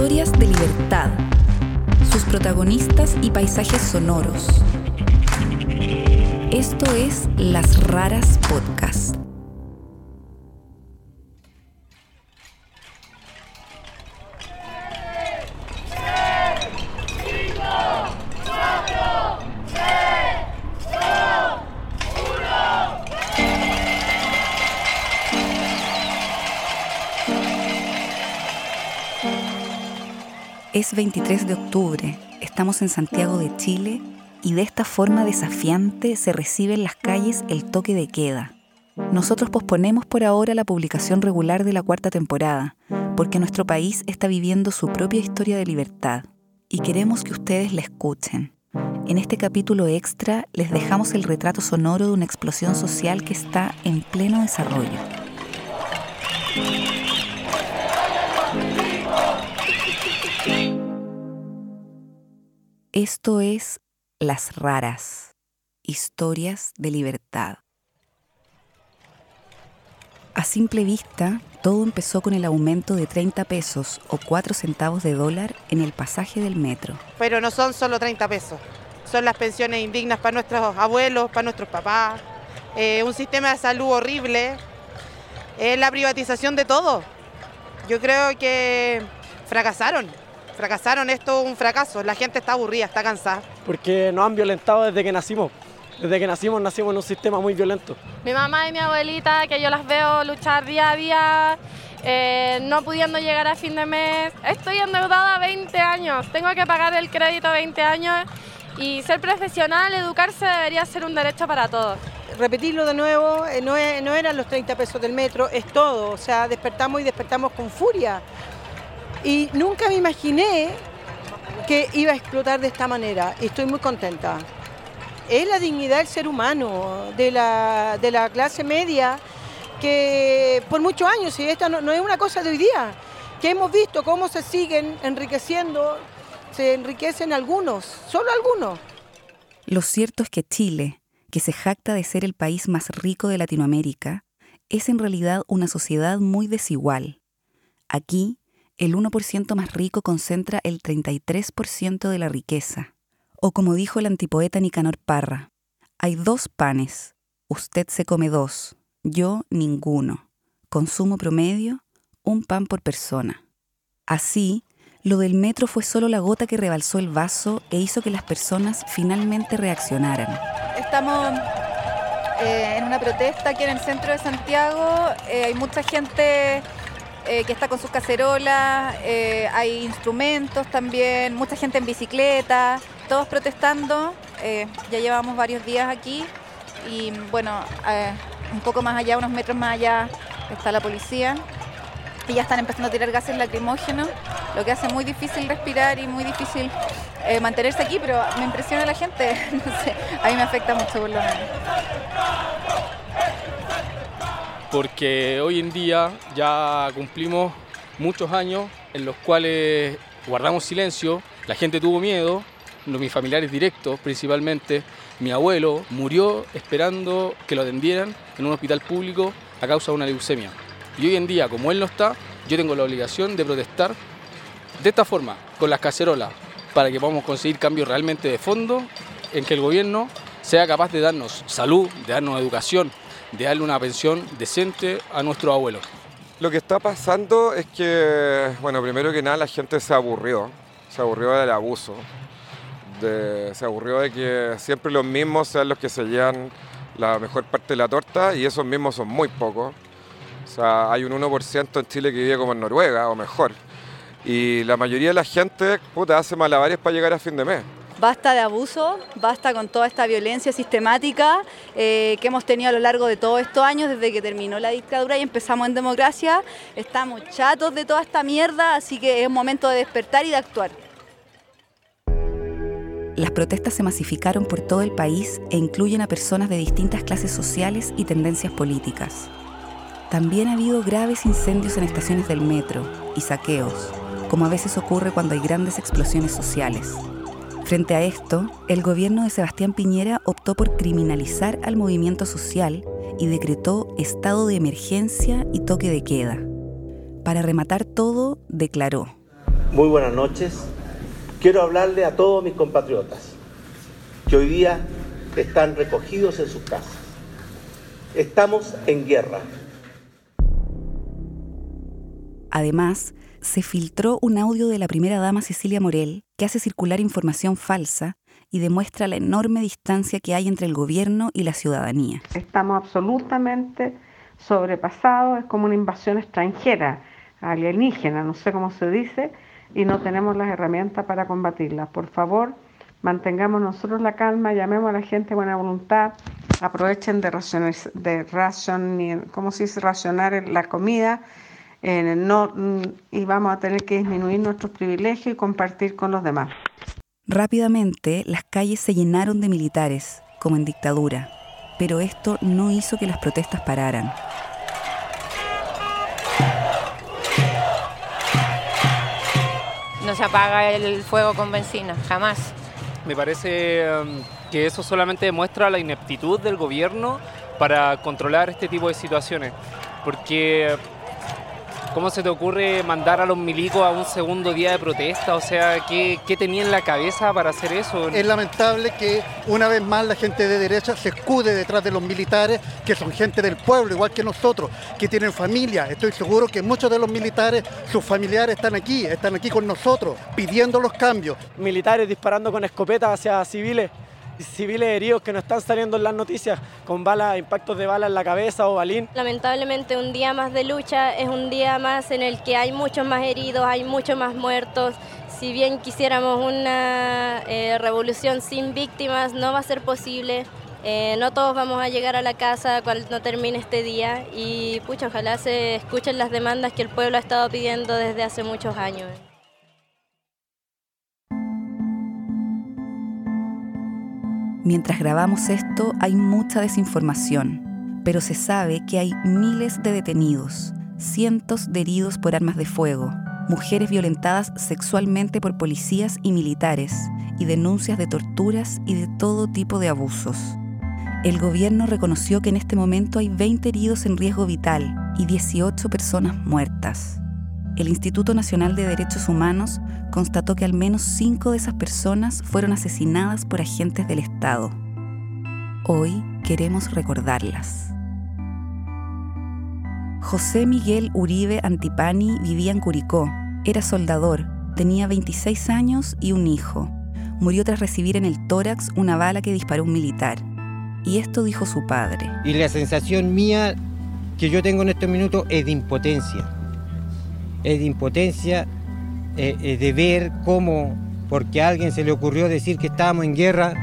Historias de libertad. Sus protagonistas y paisajes sonoros. Esto es Las Raras Podcast. Es 23 de octubre, estamos en Santiago de Chile y de esta forma desafiante se recibe en las calles el toque de queda. Nosotros posponemos por ahora la publicación regular de la cuarta temporada, porque nuestro país está viviendo su propia historia de libertad y queremos que ustedes la escuchen. En este capítulo extra les dejamos el retrato sonoro de una explosión social que está en pleno desarrollo. Esto es Las Raras, historias de libertad. A simple vista, todo empezó con el aumento de 30 pesos o 4 centavos de dólar en el pasaje del metro. Pero no son solo 30 pesos, son las pensiones indignas para nuestros abuelos, para nuestros papás, eh, un sistema de salud horrible, es la privatización de todo. Yo creo que fracasaron, fracasaron, esto es un fracaso, la gente está aburrida, está cansada. Porque nos han violentado desde que nacimos. Desde que nacimos nacimos en un sistema muy violento. Mi mamá y mi abuelita, que yo las veo luchar día a día, eh, no pudiendo llegar a fin de mes. Estoy endeudada 20 años, tengo que pagar el crédito 20 años y ser profesional, educarse debería ser un derecho para todos. Repetirlo de nuevo, eh, no, es- no eran los 30 pesos del metro, es todo. O sea, despertamos y despertamos con furia. Y nunca me imaginé que iba a explotar de esta manera. Y estoy muy contenta. Es la dignidad del ser humano, de la, de la clase media, que por muchos años, y esta no, no es una cosa de hoy día, que hemos visto cómo se siguen enriqueciendo, se enriquecen algunos, solo algunos. Lo cierto es que Chile, que se jacta de ser el país más rico de Latinoamérica, es en realidad una sociedad muy desigual. Aquí, el 1% más rico concentra el 33% de la riqueza. O como dijo el antipoeta Nicanor Parra, hay dos panes, usted se come dos, yo ninguno. Consumo promedio, un pan por persona. Así, lo del metro fue solo la gota que rebalsó el vaso e hizo que las personas finalmente reaccionaran. Estamos eh, en una protesta aquí en el centro de Santiago. Eh, hay mucha gente eh, que está con sus cacerolas, eh, hay instrumentos también, mucha gente en bicicleta, todos protestando. Eh, ya llevamos varios días aquí y bueno, un poco más allá, unos metros más allá, está la policía. Y ya están empezando a tirar gases lacrimógenos, lo que hace muy difícil respirar y muy difícil mantenerse aquí, pero me impresiona la gente, no sé, a mí me afecta mucho por lo menos. Porque hoy en día ya cumplimos muchos años en los cuales guardamos silencio, la gente tuvo miedo, mis familiares directos principalmente, mi abuelo murió esperando que lo atendieran en un hospital público a causa de una leucemia. Y hoy en día, como él no está, yo tengo la obligación de protestar de esta forma, con las cacerolas, para que podamos conseguir cambios realmente de fondo, en que el gobierno sea capaz de darnos salud, de darnos educación, de darle una pensión decente a nuestros abuelos. Lo que está pasando es que, bueno, primero que nada la gente se aburrió, se aburrió del abuso, de- se aburrió de que siempre los mismos sean los que se llevan la mejor parte de la torta y esos mismos son muy pocos. O sea, hay un 1% en Chile que vive como en Noruega o mejor. Y la mayoría de la gente, puta, hace malabares para llegar a fin de mes. Basta de abuso, basta con toda esta violencia sistemática eh, que hemos tenido a lo largo de todos estos años, desde que terminó la dictadura y empezamos en democracia. Estamos chatos de toda esta mierda, así que es momento de despertar y de actuar. Las protestas se masificaron por todo el país e incluyen a personas de distintas clases sociales y tendencias políticas. También ha habido graves incendios en estaciones del metro y saqueos, como a veces ocurre cuando hay grandes explosiones sociales. Frente a esto, el gobierno de Sebastián Piñera optó por criminalizar al movimiento social y decretó estado de emergencia y toque de queda. Para rematar todo, declaró. Muy buenas noches. Quiero hablarle a todos mis compatriotas que hoy día están recogidos en sus casas. Estamos en guerra. Además, se filtró un audio de la primera dama Cecilia Morel que hace circular información falsa y demuestra la enorme distancia que hay entre el gobierno y la ciudadanía. Estamos absolutamente sobrepasados, es como una invasión extranjera, alienígena, no sé cómo se dice, y no tenemos las herramientas para combatirla. Por favor, mantengamos nosotros la calma, llamemos a la gente buena voluntad, aprovechen de racionar, ¿cómo se dice? racionar la comida no, y vamos a tener que disminuir nuestros privilegios y compartir con los demás. Rápidamente, las calles se llenaron de militares, como en dictadura, pero esto no hizo que las protestas pararan. No se apaga el fuego con benzina, jamás. Me parece um, que eso solamente demuestra la ineptitud del gobierno para controlar este tipo de situaciones, porque ¿Cómo se te ocurre mandar a los milicos a un segundo día de protesta? O sea, ¿qué, ¿qué, tenía en la cabeza para hacer eso? Es lamentable que una vez más la gente de derecha se escude detrás de los militares, que son gente del pueblo, igual que nosotros, que tienen familia. Estoy seguro que muchos de los militares, sus familiares están aquí, están aquí con nosotros, pidiendo los cambios. Militares disparando con escopetas hacia civiles civiles heridos que no están saliendo en las noticias con balas, impactos de bala en la cabeza o balín. Lamentablemente un día más de lucha es un día más en el que hay muchos más heridos, hay muchos más muertos. Si bien quisiéramos una eh, revolución sin víctimas, no va a ser posible. Eh, no todos vamos a llegar a la casa cuando termine este día y pucha, ojalá se escuchen las demandas que el pueblo ha estado pidiendo desde hace muchos años. Mientras grabamos esto hay mucha desinformación, pero se sabe que hay miles de detenidos, cientos de heridos por armas de fuego, mujeres violentadas sexualmente por policías y militares, y denuncias de torturas y de todo tipo de abusos. El gobierno reconoció que en este momento hay 20 heridos en riesgo vital y 18 personas muertas el Instituto Nacional de Derechos Humanos constató que al menos cinco de esas personas fueron asesinadas por agentes del Estado. Hoy queremos recordarlas. José Miguel Uribe Antipani vivía en Curicó, era soldador, tenía 26 años y un hijo. Murió tras recibir en el tórax una bala que disparó un militar. Y esto dijo su padre. Y la sensación mía que yo tengo en estos minutos es de impotencia es de impotencia, eh, eh, de ver cómo, porque a alguien se le ocurrió decir que estábamos en guerra,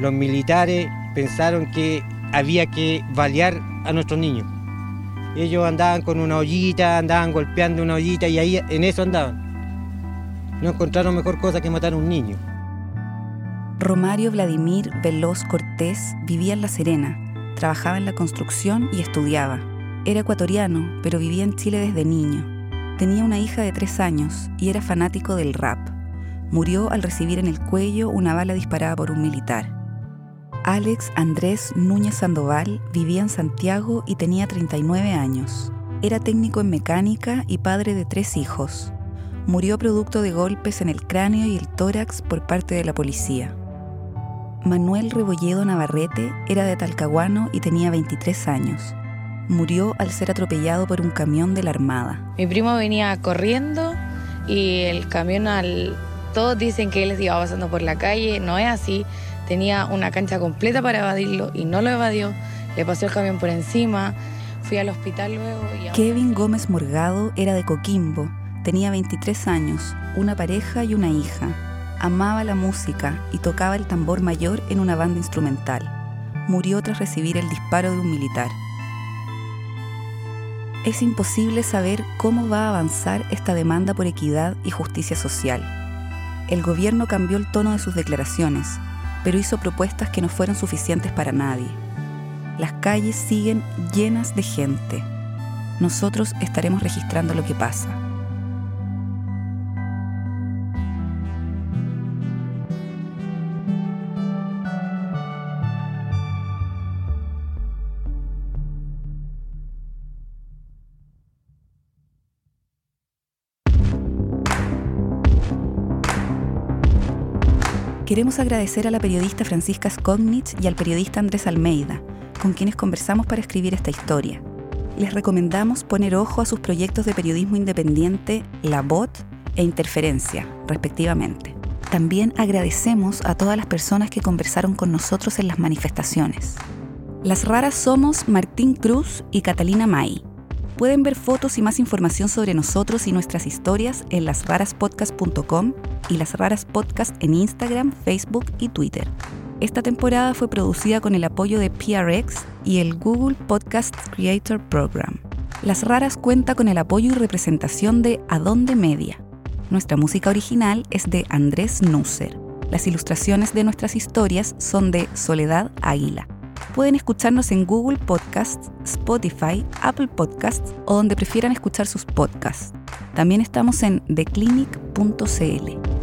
los militares pensaron que había que balear a nuestros niños. Ellos andaban con una ollita, andaban golpeando una ollita y ahí en eso andaban. No encontraron mejor cosa que matar a un niño. Romario Vladimir Veloz Cortés vivía en La Serena, trabajaba en la construcción y estudiaba. Era ecuatoriano, pero vivía en Chile desde niño. Tenía una hija de tres años y era fanático del rap. Murió al recibir en el cuello una bala disparada por un militar. Alex Andrés Núñez Sandoval vivía en Santiago y tenía 39 años. Era técnico en mecánica y padre de tres hijos. Murió producto de golpes en el cráneo y el tórax por parte de la policía. Manuel Rebolledo Navarrete era de Talcahuano y tenía 23 años murió al ser atropellado por un camión de la Armada. Mi primo venía corriendo y el camión al... Todos dicen que él iba pasando por la calle, no es así. Tenía una cancha completa para evadirlo y no lo evadió. Le pasó el camión por encima. Fui al hospital luego y... Kevin Gómez Morgado era de Coquimbo. Tenía 23 años, una pareja y una hija. Amaba la música y tocaba el tambor mayor en una banda instrumental. Murió tras recibir el disparo de un militar es imposible saber cómo va a avanzar esta demanda por equidad y justicia social. El gobierno cambió el tono de sus declaraciones, pero hizo propuestas que no fueron suficientes para nadie. Las calles siguen llenas de gente. Nosotros estaremos registrando lo que pasa. Queremos agradecer a la periodista Francisca Skognich y al periodista Andrés Almeida, con quienes conversamos para escribir esta historia. Les recomendamos poner ojo a sus proyectos de periodismo independiente La Bot e Interferencia, respectivamente. También agradecemos a todas las personas que conversaron con nosotros en las manifestaciones. Las raras somos Martín Cruz y Catalina May. Pueden ver fotos y más información sobre nosotros y nuestras historias en lasraraspodcast.com y Las Raras Podcast en Instagram, Facebook y Twitter. Esta temporada fue producida con el apoyo de PRX y el Google Podcast Creator Program. Las Raras cuenta con el apoyo y representación de Adonde Media. Nuestra música original es de Andrés Nusser. Las ilustraciones de nuestras historias son de Soledad Águila. Pueden escucharnos en Google Podcasts, Spotify, Apple Podcasts o donde prefieran escuchar sus podcasts. También estamos en theclinic.cl.